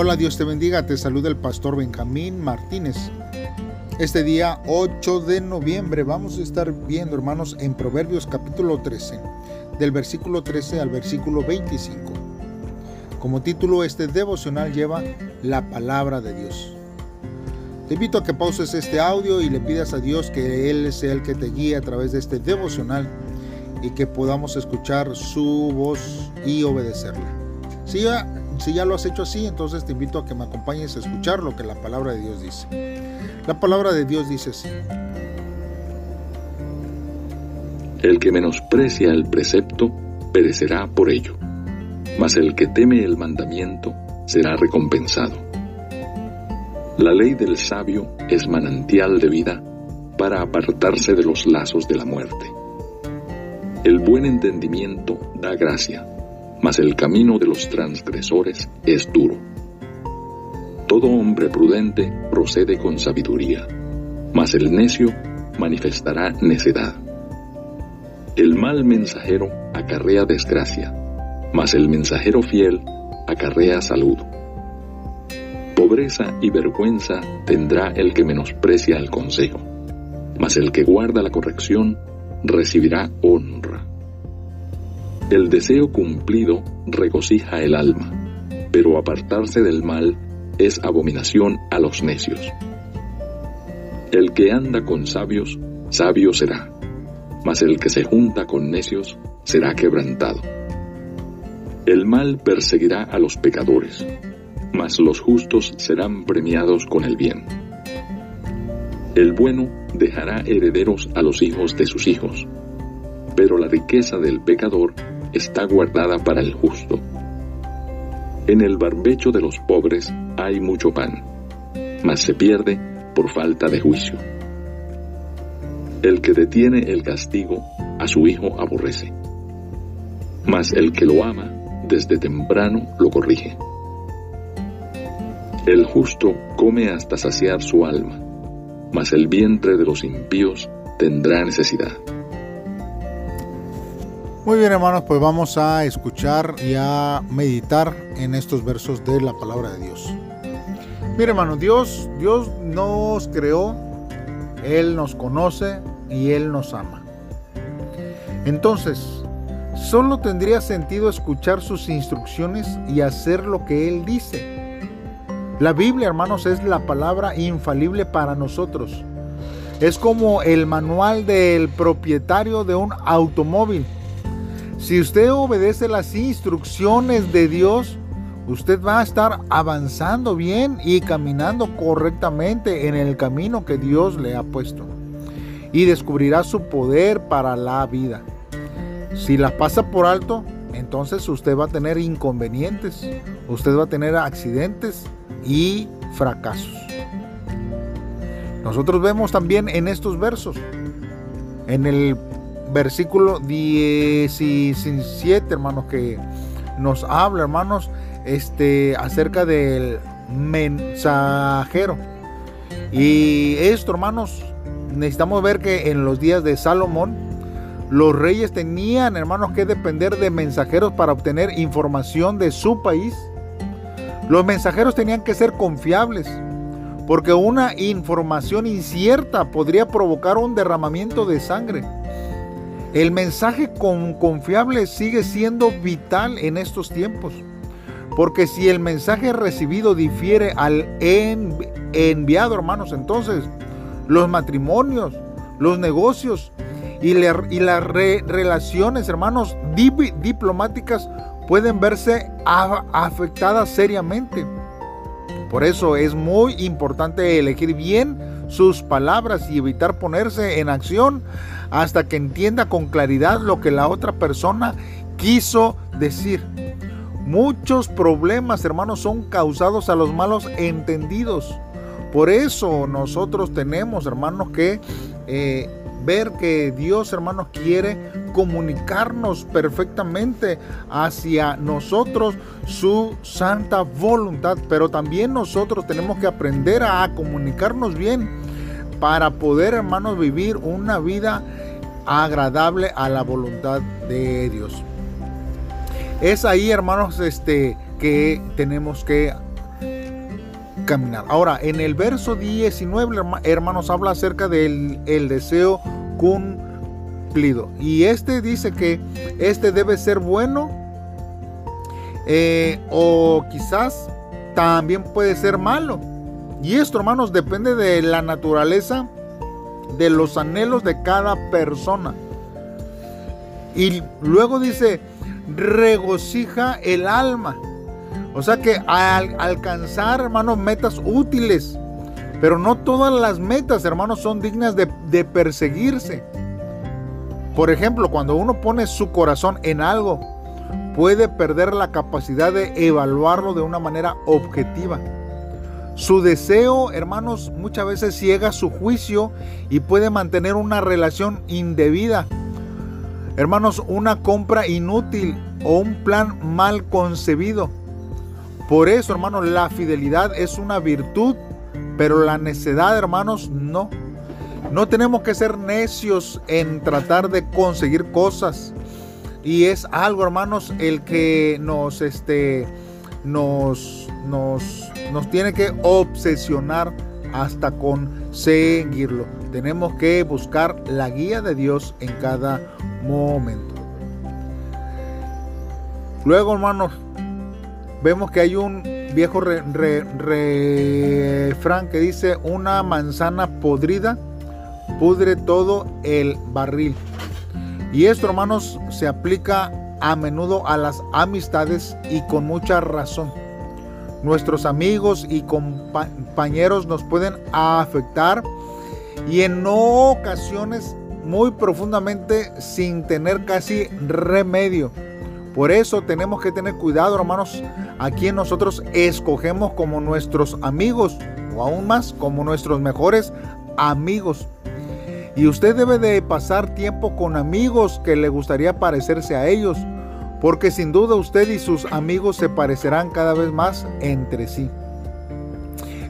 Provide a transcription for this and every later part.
Hola, Dios te bendiga, te saluda el pastor Benjamín Martínez. Este día 8 de noviembre vamos a estar viendo, hermanos, en Proverbios capítulo 13, del versículo 13 al versículo 25. Como título, este devocional lleva la palabra de Dios. Te invito a que pauses este audio y le pidas a Dios que Él sea el que te guíe a través de este devocional y que podamos escuchar su voz y obedecerla. Si ya, si ya lo has hecho así, entonces te invito a que me acompañes a escuchar lo que la palabra de Dios dice. La palabra de Dios dice así. El que menosprecia el precepto perecerá por ello, mas el que teme el mandamiento será recompensado. La ley del sabio es manantial de vida para apartarse de los lazos de la muerte. El buen entendimiento da gracia, mas el camino de los transgresores es duro. Todo hombre prudente procede con sabiduría, mas el necio manifestará necedad. El mal mensajero acarrea desgracia, mas el mensajero fiel acarrea salud. Pobreza y vergüenza tendrá el que menosprecia el consejo, mas el que guarda la corrección recibirá honra. El deseo cumplido regocija el alma, pero apartarse del mal es abominación a los necios. El que anda con sabios, sabio será, mas el que se junta con necios será quebrantado. El mal perseguirá a los pecadores, mas los justos serán premiados con el bien. El bueno dejará herederos a los hijos de sus hijos, pero la riqueza del pecador está guardada para el justo. En el barbecho de los pobres hay mucho pan, mas se pierde por falta de juicio. El que detiene el castigo a su hijo aborrece, mas el que lo ama desde temprano lo corrige. El justo come hasta saciar su alma mas el vientre de los impíos tendrá necesidad. Muy bien hermanos, pues vamos a escuchar y a meditar en estos versos de la palabra de Dios. Mire hermanos, Dios, Dios nos creó, Él nos conoce y Él nos ama. Entonces, solo tendría sentido escuchar sus instrucciones y hacer lo que Él dice la Biblia, hermanos, es la palabra infalible para nosotros. Es como el manual del propietario de un automóvil. Si usted obedece las instrucciones de Dios, usted va a estar avanzando bien y caminando correctamente en el camino que Dios le ha puesto. Y descubrirá su poder para la vida. Si la pasa por alto, entonces usted va a tener inconvenientes, usted va a tener accidentes y fracasos. Nosotros vemos también en estos versos, en el versículo 17, hermanos, que nos habla, hermanos, este, acerca del mensajero. Y esto, hermanos, necesitamos ver que en los días de Salomón, los reyes tenían, hermanos, que depender de mensajeros para obtener información de su país los mensajeros tenían que ser confiables, porque una información incierta podría provocar un derramamiento de sangre. El mensaje confiable sigue siendo vital en estos tiempos, porque si el mensaje recibido difiere al enviado, hermanos, entonces los matrimonios, los negocios y, las relaciones, hermanos, diplomáticas pueden verse afectadas seriamente. Por eso es muy importante elegir bien sus palabras y evitar ponerse en acción hasta que entienda con claridad lo que la otra persona quiso decir. Muchos problemas, hermanos, son causados a los malos entendidos. Por eso nosotros tenemos, hermanos, que eh, ver que Dios, hermanos, quiere comunicarnos perfectamente hacia nosotros su santa voluntad, pero también nosotros tenemos que aprender a comunicarnos bien para poder, hermanos, vivir una vida agradable a la voluntad de Dios. Es ahí, hermanos, este que tenemos que caminar. Ahora, en el verso 19, hermanos, habla acerca del el deseo Y este dice que este debe ser bueno eh, o quizás también puede ser malo. Y esto, hermanos, depende de la naturaleza de los anhelos de cada persona. Y luego dice, regocija el alma. O sea que al alcanzar, hermanos, metas útiles. Pero no todas las metas, hermanos, son dignas de perseguirse. Por ejemplo, cuando uno pone su corazón en algo, puede perder la capacidad de evaluarlo de una manera objetiva. Su deseo, hermanos, muchas veces ciega su juicio y puede mantener una relación indebida. Hermanos, una compra inútil o un plan mal concebido. Por eso, hermanos, la fidelidad es una virtud, pero la necedad, hermanos, no. No tenemos que ser necios en tratar de conseguir cosas. Y es algo, hermanos, el que nos, este, nos, nos, nos tiene que obsesionar hasta conseguirlo. Tenemos que buscar la guía de Dios en cada momento. Luego, hermanos, vemos que hay un viejo refrán que dice, una manzana podrida pudre todo el barril. Y esto, hermanos, se aplica a menudo a las amistades y con mucha razón. Nuestros amigos y compañeros nos pueden afectar y en ocasiones muy profundamente sin tener casi remedio. Por eso tenemos que tener cuidado, hermanos, a quien nosotros escogemos como nuestros amigos o aún más como nuestros mejores amigos. Y usted debe de pasar tiempo con amigos que le gustaría parecerse a ellos, porque sin duda usted y sus amigos se parecerán cada vez más entre sí.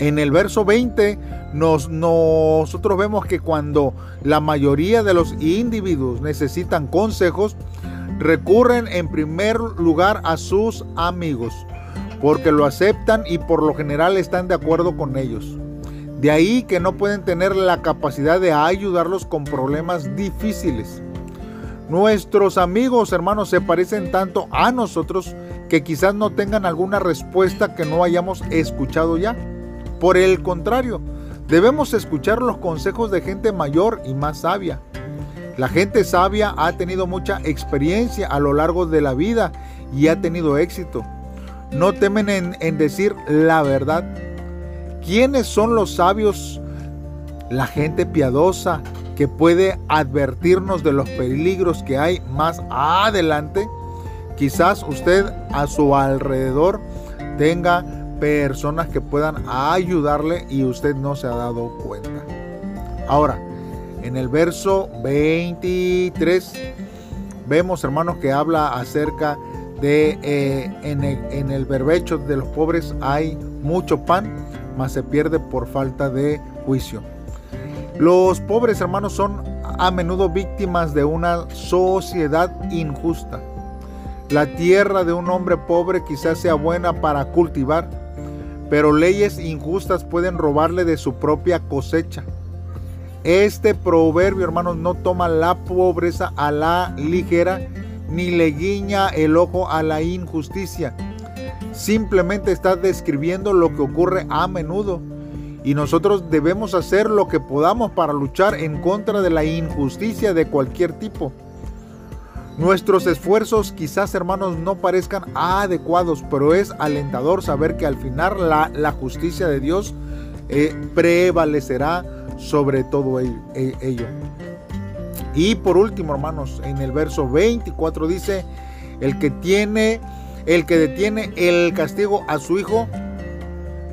En el verso 20 nos, nosotros vemos que cuando la mayoría de los individuos necesitan consejos, recurren en primer lugar a sus amigos, porque lo aceptan y por lo general están de acuerdo con ellos. De ahí que no pueden tener la capacidad de ayudarlos con problemas difíciles. Nuestros amigos, hermanos, se parecen tanto a nosotros que quizás no tengan alguna respuesta que no hayamos escuchado ya. Por el contrario, debemos escuchar los consejos de gente mayor y más sabia. La gente sabia ha tenido mucha experiencia a lo largo de la vida y ha tenido éxito. No temen en, en decir la verdad ¿Quiénes son los sabios? La gente piadosa que puede advertirnos de los peligros que hay más adelante. Quizás usted a su alrededor tenga personas que puedan ayudarle y usted no se ha dado cuenta. Ahora, en el verso 23 vemos hermanos que habla acerca de eh, en, el, en el berbecho de los pobres hay mucho pan mas se pierde por falta de juicio. Los pobres hermanos son a menudo víctimas de una sociedad injusta. La tierra de un hombre pobre quizás sea buena para cultivar, pero leyes injustas pueden robarle de su propia cosecha. Este proverbio, hermanos, no toma la pobreza a la ligera, ni le guiña el ojo a la injusticia simplemente está describiendo lo que ocurre a menudo. Y nosotros debemos hacer lo que podamos para luchar en contra de la injusticia de cualquier tipo. Nuestros esfuerzos quizás hermanos no parezcan adecuados, pero es alentador saber que al final la, justicia de Dios eh, prevalecerá sobre todo ello. Y por último hermanos, en el verso 24 dice, el que tiene el que detiene el castigo a su hijo,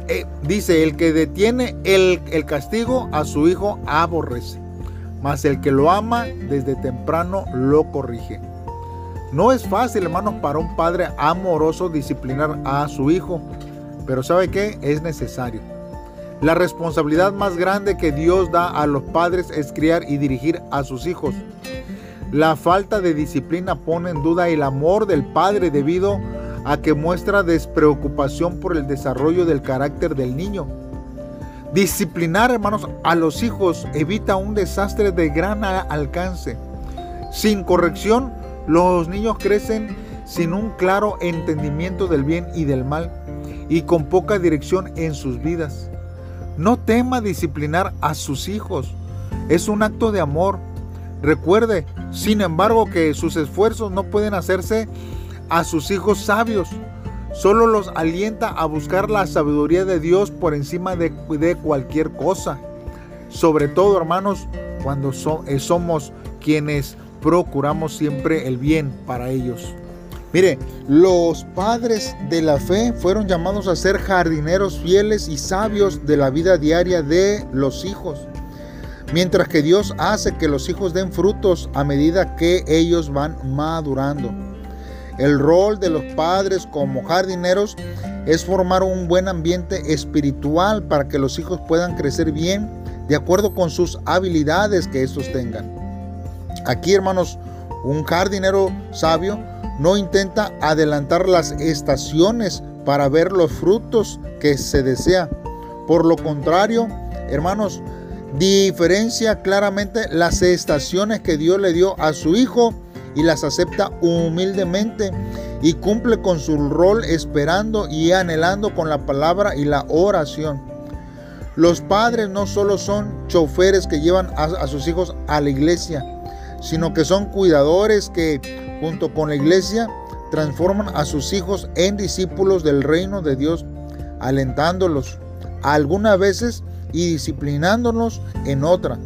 eh, dice, el que detiene el, el castigo a su hijo aborrece, mas el que lo ama desde temprano lo corrige. No es fácil, hermanos, para un padre amoroso disciplinar a su hijo, pero ¿sabe qué? Es necesario. La responsabilidad más grande que Dios da a los padres es criar y dirigir a sus hijos. La falta de disciplina pone en duda el amor del padre debido a que muestra despreocupación por el desarrollo del carácter del niño. Disciplinar, hermanos, a los hijos evita un desastre de gran alcance. Sin corrección, los niños crecen sin un claro entendimiento del bien y del mal y con poca dirección en sus vidas. No tema disciplinar a sus hijos. Es un acto de amor. Recuerde, sin embargo, que sus esfuerzos no pueden hacerse a sus hijos sabios. Solo los alienta a buscar la sabiduría de Dios por encima de, cualquier cosa. Sobre todo, hermanos, cuando eh, somos quienes procuramos siempre el bien para ellos. Mire, los padres de la fe fueron llamados a ser jardineros fieles y sabios de la vida diaria de los hijos. Mientras que Dios hace que los hijos den frutos a medida que ellos van madurando. El rol de los padres como jardineros es formar un buen ambiente espiritual para que los hijos puedan crecer bien de acuerdo con sus habilidades que estos tengan. Aquí, hermanos, un jardinero sabio no intenta adelantar las estaciones para ver los frutos que se desea. Por lo contrario, hermanos, diferencia claramente las estaciones que Dios le dio a su hijo y las acepta humildemente y cumple con su rol esperando y anhelando con la palabra y la oración. Los padres no solo son choferes que llevan a, sus hijos a la iglesia, sino que son cuidadores que junto con la iglesia transforman a sus hijos en discípulos del reino de Dios, alentándolos algunas veces y disciplinándolos en otra.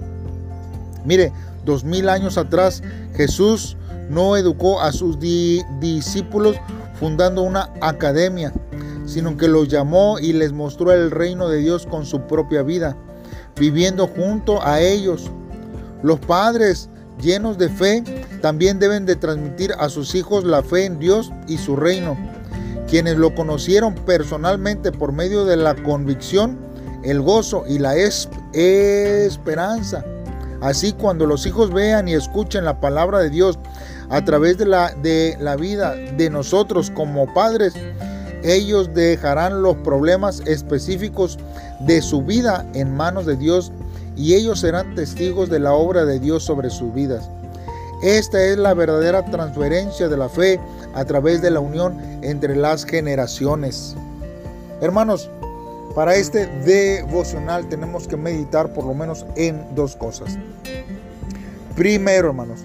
Mire, dos mil años atrás Jesús no educó a sus discípulos fundando una academia, sino que los llamó y les mostró el reino de Dios con su propia vida, viviendo junto a ellos. Los padres llenos de fe, también deben de transmitir a sus hijos la fe en Dios y su reino. Quienes lo conocieron personalmente por medio de la convicción, el gozo y la esperanza. Así cuando los hijos vean y escuchen la palabra de Dios a través de la, de la vida de nosotros como padres, ellos dejarán los problemas específicos de su vida en manos de Dios y ellos serán testigos de la obra de Dios sobre sus vidas. Esta es la verdadera transferencia de la fe a través de la unión entre las generaciones. Hermanos, para este devocional tenemos que meditar por lo menos en dos cosas. Primero, hermanos,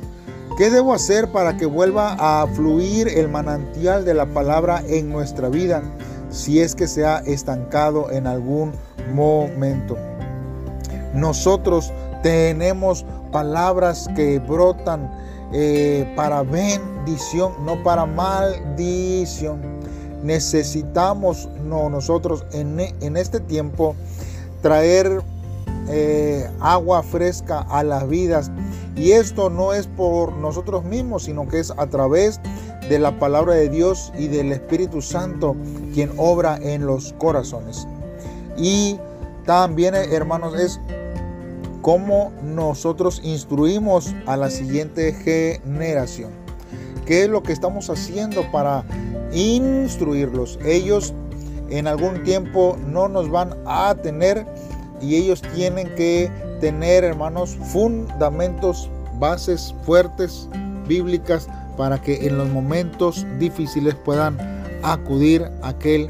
¿qué debo hacer para que vuelva a fluir el manantial de la palabra en nuestra vida si es que se ha estancado en algún momento? Nosotros tenemos palabras que brotan eh, para bendición, no para maldición. Necesitamos no, nosotros en, en este tiempo traer eh, agua fresca a las vidas. Y esto no es por nosotros mismos, sino que es a través de la palabra de Dios y del Espíritu Santo quien obra en los corazones. Y también, hermanos, es cómo nosotros instruimos a la siguiente generación. ¿Qué es lo que estamos haciendo para instruirlos? Ellos en algún tiempo no nos van a tener y ellos tienen que tener, hermanos, fundamentos, bases fuertes, bíblicas, para que en los momentos difíciles puedan acudir a aquel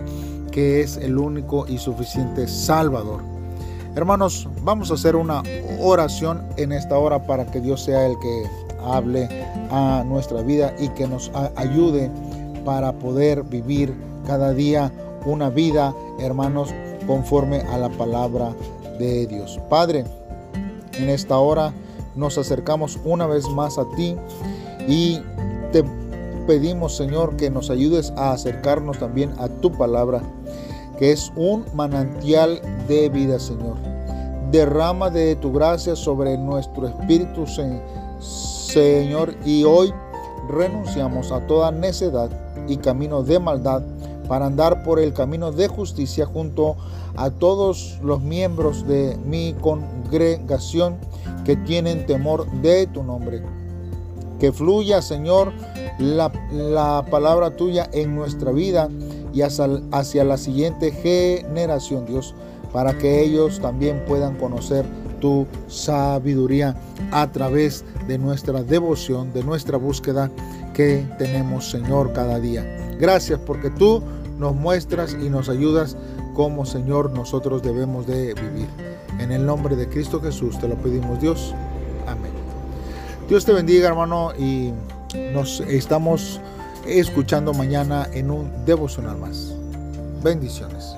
que es el único y suficiente Salvador. Hermanos, vamos a hacer una oración en esta hora para que Dios sea el que hable a nuestra vida y que nos ayude para poder vivir cada día una vida, hermanos, conforme a la palabra de Dios. Padre, en esta hora nos acercamos una vez más a ti y te pedimos, Señor, que nos ayudes a acercarnos también a tu palabra, que es un manantial de vida, Señor. Derrama de tu gracia sobre nuestro espíritu, Señor, y hoy renunciamos a toda necedad y camino de maldad para andar por el camino de justicia junto a todos los miembros de mi congregación que tienen temor de tu nombre. Que fluya, Señor, la, la palabra tuya en nuestra vida y hacia, hacia la siguiente generación, Dios, para que ellos también puedan conocer tu sabiduría a través de nuestra devoción, de nuestra búsqueda que tenemos, Señor, cada día. Gracias porque tú nos muestras y nos ayudas como, Señor, nosotros debemos de vivir. En el nombre de Cristo Jesús te lo pedimos, Dios. Amén. Dios te bendiga, hermano, y nos estamos escuchando mañana en un devocional más. Bendiciones.